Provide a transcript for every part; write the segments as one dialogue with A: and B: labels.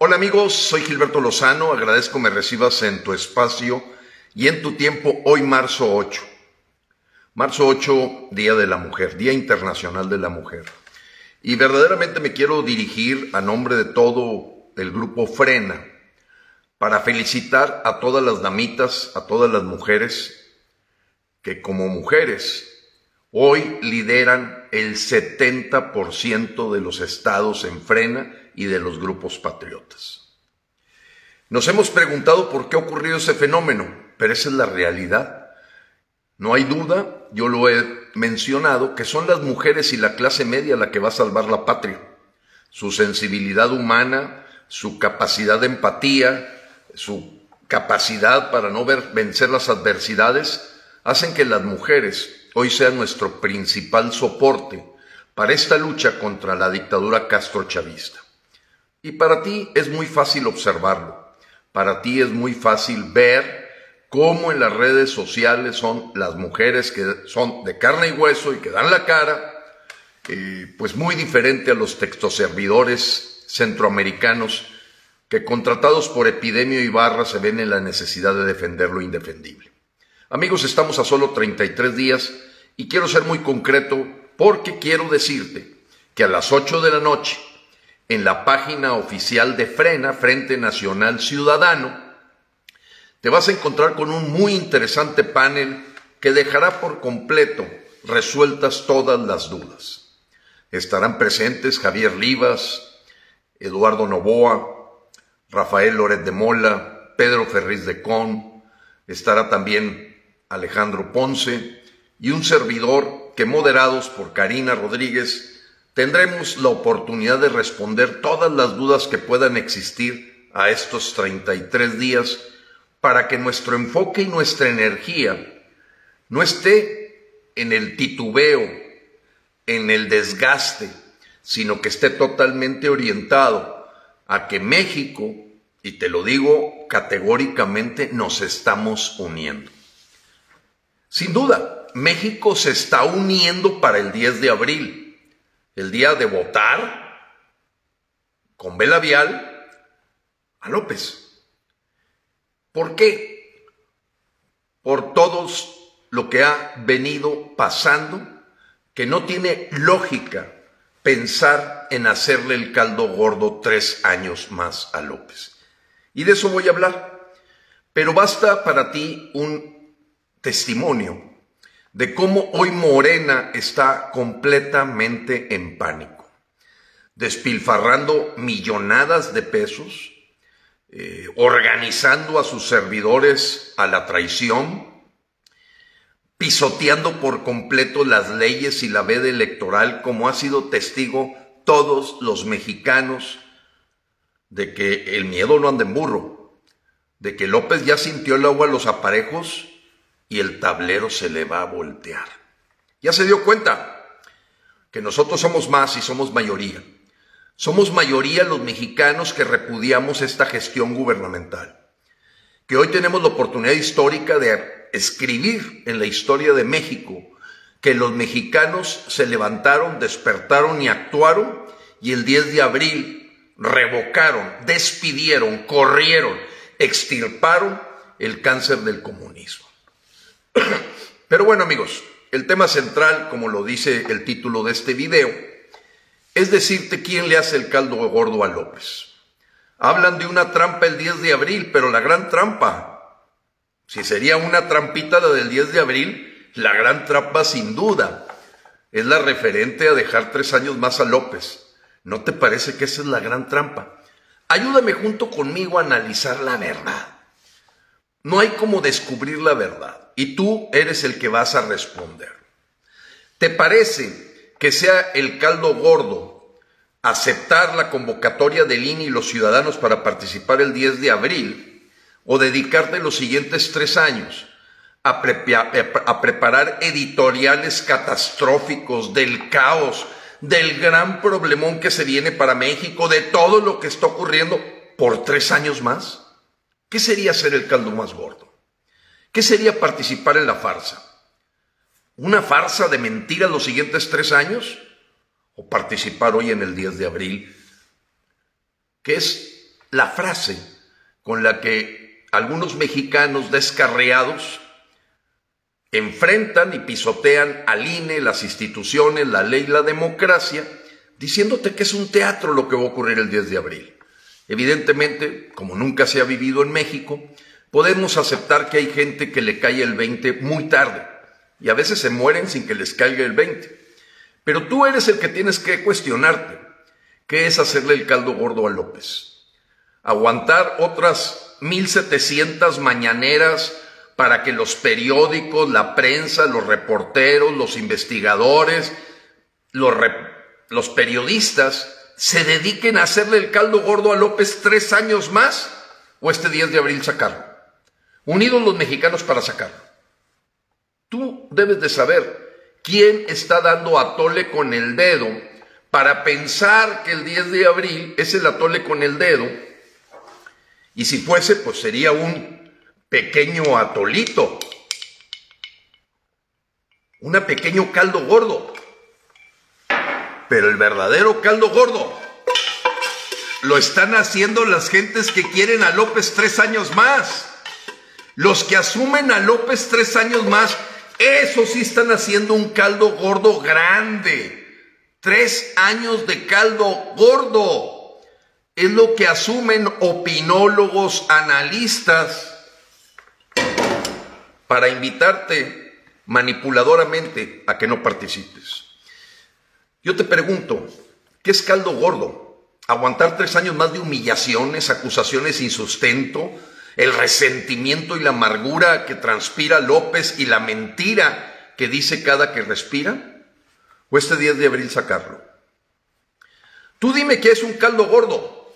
A: Hola amigos, soy Gilberto Lozano, agradezco me recibas en tu espacio y en tu tiempo hoy marzo 8. Marzo 8, Día de la Mujer, Día Internacional de la Mujer. Y verdaderamente me quiero dirigir a nombre de todo el grupo Frena para felicitar a todas las damitas, a todas las mujeres que como mujeres hoy lideran el 70% de los estados en Frena y de los grupos patriotas. Nos hemos preguntado por qué ha ocurrido ese fenómeno, pero esa es la realidad. No hay duda, yo lo he mencionado, que son las mujeres y la clase media la que va a salvar la patria. Su sensibilidad humana, su capacidad de empatía, su capacidad para no vencer las adversidades, hacen que las mujeres hoy sean nuestro principal soporte para esta lucha contra la dictadura castrochavista. Y para ti es muy fácil observarlo, para ti es muy fácil ver cómo en las redes sociales son las mujeres que son de carne y hueso y que dan la cara, eh, pues muy diferente a los textoservidores centroamericanos que contratados por Epidemio y Barra se ven en la necesidad de defender lo indefendible. Amigos, estamos a solo 33 días y quiero ser muy concreto porque quiero decirte que a las 8 de la noche en la página oficial de Frena, Frente Nacional Ciudadano, te vas a encontrar con un muy interesante panel que dejará por completo resueltas todas las dudas. Estarán presentes Javier Rivas, Eduardo Novoa, Rafael Loret de Mola, Pedro Ferriz de Con, estará también Alejandro Ponce y un servidor que moderados por Karina Rodríguez tendremos la oportunidad de responder todas las dudas que puedan existir a estos 33 días para que nuestro enfoque y nuestra energía no esté en el titubeo, en el desgaste, sino que esté totalmente orientado a que México, y te lo digo categóricamente, nos estamos uniendo. Sin duda, México se está uniendo para el 10 de abril el día de votar con vela vial a López. ¿Por qué? Por todos lo que ha venido pasando, que no tiene lógica pensar en hacerle el caldo gordo tres años más a López. Y de eso voy a hablar. Pero basta para ti un testimonio de cómo hoy Morena está completamente en pánico, despilfarrando millonadas de pesos, eh, organizando a sus servidores a la traición, pisoteando por completo las leyes y la veda electoral, como ha sido testigo todos los mexicanos de que el miedo no anda en burro, de que López ya sintió el agua a los aparejos y el tablero se le va a voltear. Ya se dio cuenta que nosotros somos más y somos mayoría. Somos mayoría los mexicanos que repudiamos esta gestión gubernamental. Que hoy tenemos la oportunidad histórica de escribir en la historia de México que los mexicanos se levantaron, despertaron y actuaron y el 10 de abril revocaron, despidieron, corrieron, extirparon el cáncer del comunismo. Pero bueno amigos, el tema central, como lo dice el título de este video, es decirte quién le hace el caldo gordo a López. Hablan de una trampa el 10 de abril, pero la gran trampa, si sería una trampita la del 10 de abril, la gran trampa sin duda es la referente a dejar tres años más a López. ¿No te parece que esa es la gran trampa? Ayúdame junto conmigo a analizar la verdad. No hay como descubrir la verdad y tú eres el que vas a responder. ¿Te parece que sea el caldo gordo aceptar la convocatoria del INE y los ciudadanos para participar el 10 de abril o dedicarte los siguientes tres años a, a preparar editoriales catastróficos del caos, del gran problemón que se viene para México, de todo lo que está ocurriendo por tres años más? ¿Qué sería ser el caldo más gordo? ¿Qué sería participar en la farsa? ¿Una farsa de mentiras los siguientes tres años? ¿O participar hoy en el 10 de abril? Que es la frase con la que algunos mexicanos descarriados enfrentan y pisotean al INE, las instituciones, la ley, la democracia, diciéndote que es un teatro lo que va a ocurrir el 10 de abril. Evidentemente, como nunca se ha vivido en México, podemos aceptar que hay gente que le cae el 20 muy tarde y a veces se mueren sin que les caiga el 20. Pero tú eres el que tienes que cuestionarte. ¿Qué es hacerle el caldo gordo a López? Aguantar otras 1700 mañaneras para que los periódicos, la prensa, los reporteros, los investigadores, los, los periodistas se dediquen a hacerle el caldo gordo a López tres años más o este 10 de abril sacarlo. Unidos los mexicanos para sacarlo. Tú debes de saber quién está dando atole con el dedo para pensar que el 10 de abril es el atole con el dedo. Y si fuese, pues sería un pequeño atolito, un pequeño caldo gordo. Pero el verdadero caldo gordo lo están haciendo las gentes que quieren a López tres años más. Los que asumen a López tres años más, esos sí están haciendo un caldo gordo grande. Tres años de caldo gordo. Es lo que asumen opinólogos, analistas, para invitarte manipuladoramente a que no participes. Yo te pregunto, ¿qué es caldo gordo? ¿Aguantar tres años más de humillaciones, acusaciones sin sustento, el resentimiento y la amargura que transpira López y la mentira que dice cada que respira? ¿O este 10 de abril sacarlo? Tú dime qué es un caldo gordo.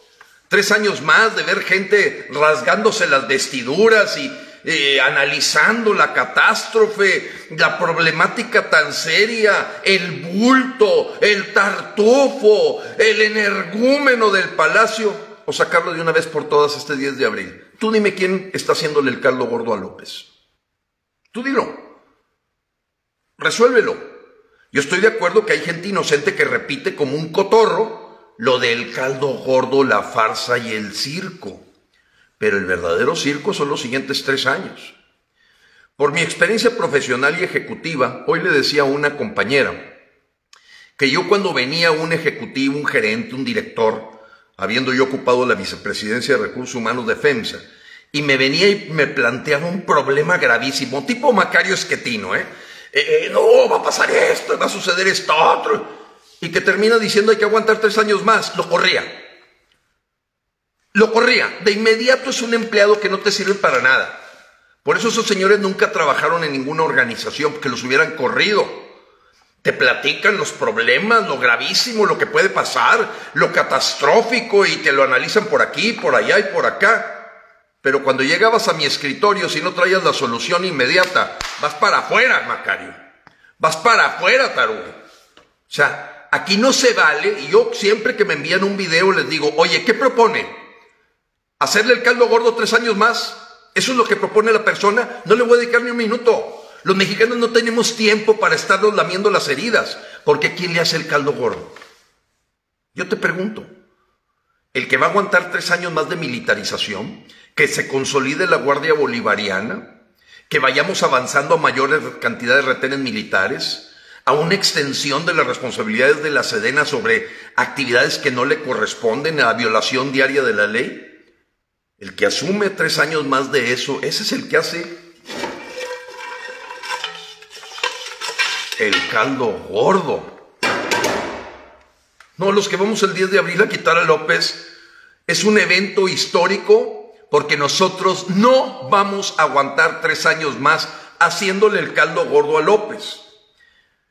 A: Tres años más de ver gente rasgándose las vestiduras y eh, analizando la catástrofe, la problemática tan seria, el bulto, el tartufo, el energúmeno del palacio, o sacarlo de una vez por todas este 10 de abril. Tú dime quién está haciéndole el caldo gordo a López. Tú dilo. Resuélvelo. Yo estoy de acuerdo que hay gente inocente que repite como un cotorro lo del caldo gordo, la farsa y el circo. Pero el verdadero circo son los siguientes tres años. Por mi experiencia profesional y ejecutiva, hoy le decía a una compañera que yo cuando venía un ejecutivo, un gerente, un director, habiendo yo ocupado la vicepresidencia de Recursos Humanos de FEMSA, y me venía y me planteaba un problema gravísimo, tipo Macario Esquetino, ¿eh? eh, eh no, va a pasar esto, va a suceder esto otro, y que termina diciendo hay que aguantar tres años más, lo corría. Lo corría. De inmediato es un empleado que no te sirve para nada. Por eso esos señores nunca trabajaron en ninguna organización, porque los hubieran corrido. Te platican los problemas, lo gravísimo, lo que puede pasar, lo catastrófico y te lo analizan por aquí, por allá y por acá. Pero cuando llegabas a mi escritorio, si no traías la solución inmediata, vas para afuera, Macario. Vas para afuera, tarugo. O sea, aquí no se vale, y yo siempre que me envían un video les digo, oye, ¿qué propone? Hacerle el caldo gordo tres años más. Eso es lo que propone la persona. No le voy a dedicar ni un minuto. Los mexicanos no tenemos tiempo para estarnos lamiendo las heridas, porque ¿quién le hace el caldo gordo? Yo te pregunto, ¿el que va a aguantar tres años más de militarización? ¿Que se consolide la Guardia Bolivariana? ¿Que vayamos avanzando a mayores cantidades de retenes militares? ¿A una extensión de las responsabilidades de la Sedena sobre actividades que no le corresponden a la violación diaria de la ley? El que asume tres años más de eso, ese es el que hace el caldo gordo. No, los que vamos el 10 de abril a quitar a López es un evento histórico porque nosotros no vamos a aguantar tres años más haciéndole el caldo gordo a López.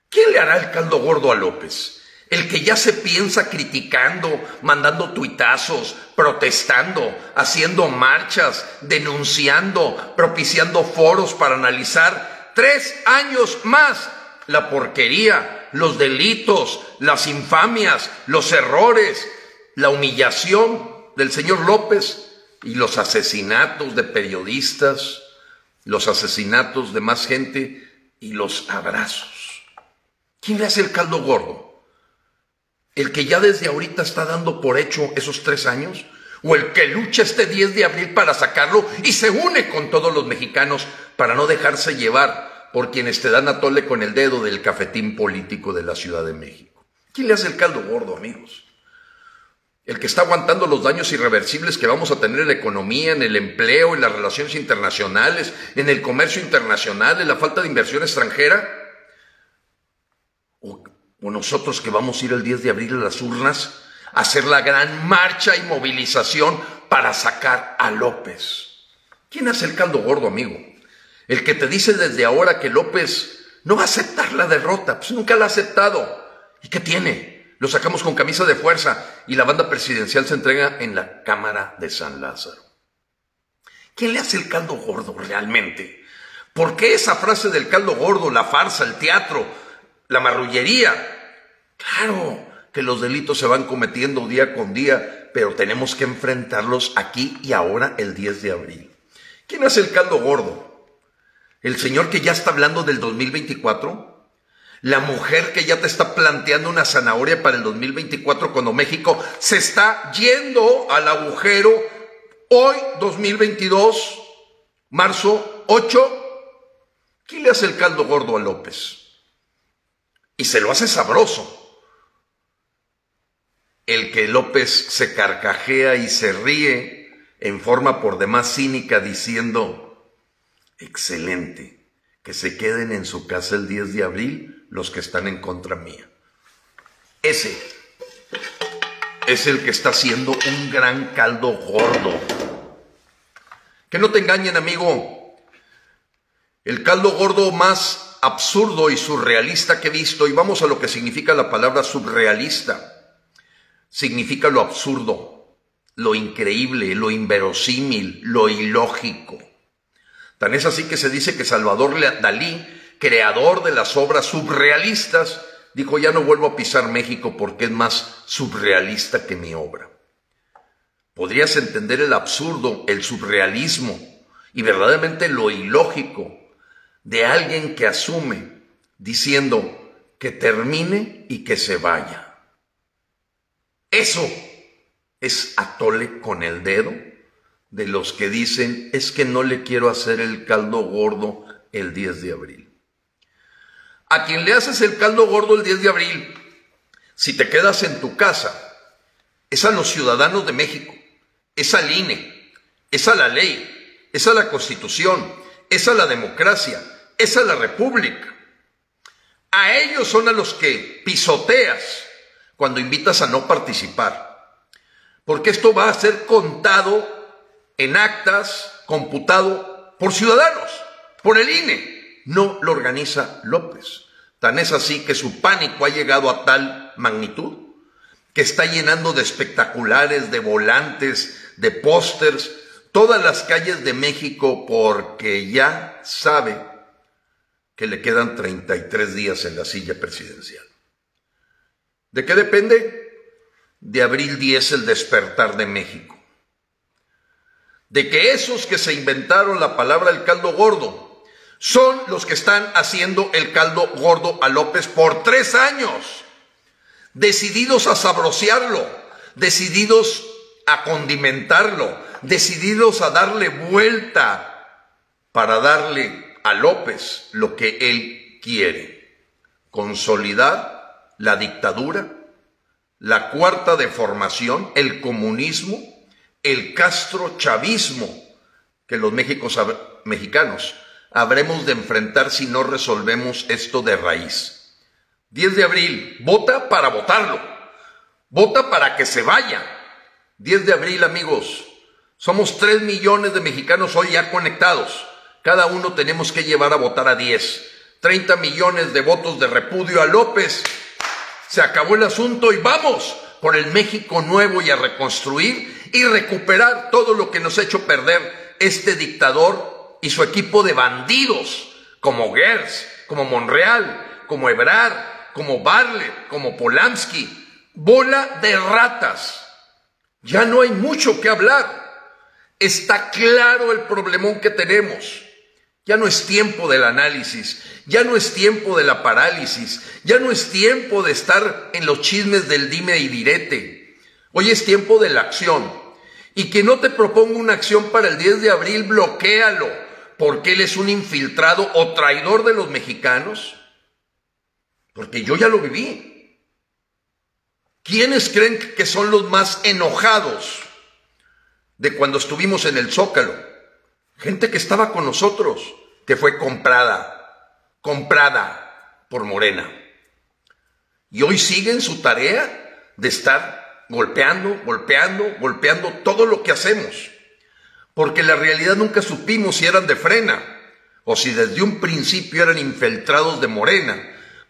A: ¿Quién le hará el caldo gordo a López? El que ya se piensa criticando, mandando tuitazos, protestando, haciendo marchas, denunciando, propiciando foros para analizar tres años más la porquería, los delitos, las infamias, los errores, la humillación del señor López y los asesinatos de periodistas, los asesinatos de más gente y los abrazos. ¿Quién le hace el caldo gordo? El que ya desde ahorita está dando por hecho esos tres años, o el que lucha este 10 de abril para sacarlo y se une con todos los mexicanos para no dejarse llevar por quienes te dan a tole con el dedo del cafetín político de la Ciudad de México. ¿Quién le hace el caldo gordo, amigos? El que está aguantando los daños irreversibles que vamos a tener en la economía, en el empleo, en las relaciones internacionales, en el comercio internacional, en la falta de inversión extranjera. O nosotros que vamos a ir el 10 de abril a las urnas a hacer la gran marcha y movilización para sacar a López. ¿Quién hace el caldo gordo, amigo? El que te dice desde ahora que López no va a aceptar la derrota, pues nunca la ha aceptado. ¿Y qué tiene? Lo sacamos con camisa de fuerza y la banda presidencial se entrega en la Cámara de San Lázaro. ¿Quién le hace el caldo gordo realmente? ¿Por qué esa frase del caldo gordo, la farsa, el teatro, la marrullería? Claro que los delitos se van cometiendo día con día, pero tenemos que enfrentarlos aquí y ahora el 10 de abril. ¿Quién hace el caldo gordo? El Señor que ya está hablando del 2024. La mujer que ya te está planteando una zanahoria para el 2024 cuando México se está yendo al agujero. Hoy, 2022, marzo 8. ¿Quién le hace el caldo gordo a López? Y se lo hace sabroso. El que López se carcajea y se ríe en forma por demás cínica diciendo, excelente. Que se queden en su casa el 10 de abril los que están en contra mía. Ese es el que está haciendo un gran caldo gordo. Que no te engañen, amigo. El caldo gordo más absurdo y surrealista que he visto, y vamos a lo que significa la palabra surrealista, significa lo absurdo, lo increíble, lo inverosímil, lo ilógico. Tan es así que se dice que Salvador Dalí, creador de las obras surrealistas, dijo, ya no vuelvo a pisar México porque es más surrealista que mi obra. Podrías entender el absurdo, el surrealismo y verdaderamente lo ilógico de alguien que asume diciendo que termine y que se vaya. Eso es atole con el dedo de los que dicen es que no le quiero hacer el caldo gordo el 10 de abril. A quien le haces el caldo gordo el 10 de abril, si te quedas en tu casa, es a los ciudadanos de México, es al INE, es a la ley, es a la constitución, es a la democracia, es a la república. A ellos son a los que pisoteas cuando invitas a no participar. Porque esto va a ser contado en actas, computado por ciudadanos, por el INE. No lo organiza López. Tan es así que su pánico ha llegado a tal magnitud que está llenando de espectaculares, de volantes, de pósters, todas las calles de México porque ya sabe que le quedan 33 días en la silla presidencial. ¿De qué depende? De abril 10 el despertar de México de que esos que se inventaron la palabra el caldo gordo son los que están haciendo el caldo gordo a López por tres años, decididos a sabrosearlo, decididos a condimentarlo, decididos a darle vuelta para darle a López lo que él quiere, consolidar la dictadura, la cuarta deformación, el comunismo, el castro chavismo que los mexicanos habremos de enfrentar si no resolvemos esto de raíz. 10 de abril, vota para votarlo, vota para que se vaya. 10 de abril, amigos, somos 3 millones de mexicanos hoy ya conectados. Cada uno tenemos que llevar a votar a 10. 30 millones de votos de repudio a López. Se acabó el asunto y vamos por el México nuevo y a reconstruir y recuperar todo lo que nos ha hecho perder este dictador y su equipo de bandidos, como Gers, como Monreal, como Ebrard, como Barlet, como Polanski, bola de ratas. Ya no hay mucho que hablar. Está claro el problemón que tenemos. Ya no es tiempo del análisis, ya no es tiempo de la parálisis, ya no es tiempo de estar en los chismes del dime y direte. Hoy es tiempo de la acción. Y que no te proponga una acción para el 10 de abril, bloquéalo, porque él es un infiltrado o traidor de los mexicanos. Porque yo ya lo viví. ¿Quiénes creen que son los más enojados de cuando estuvimos en el Zócalo? Gente que estaba con nosotros, que fue comprada, comprada por Morena. Y hoy siguen su tarea de estar golpeando, golpeando, golpeando todo lo que hacemos. Porque la realidad nunca supimos si eran de frena o si desde un principio eran infiltrados de Morena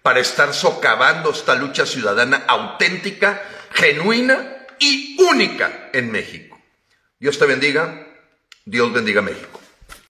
A: para estar socavando esta lucha ciudadana auténtica, genuina y única en México. Dios te bendiga, Dios bendiga México.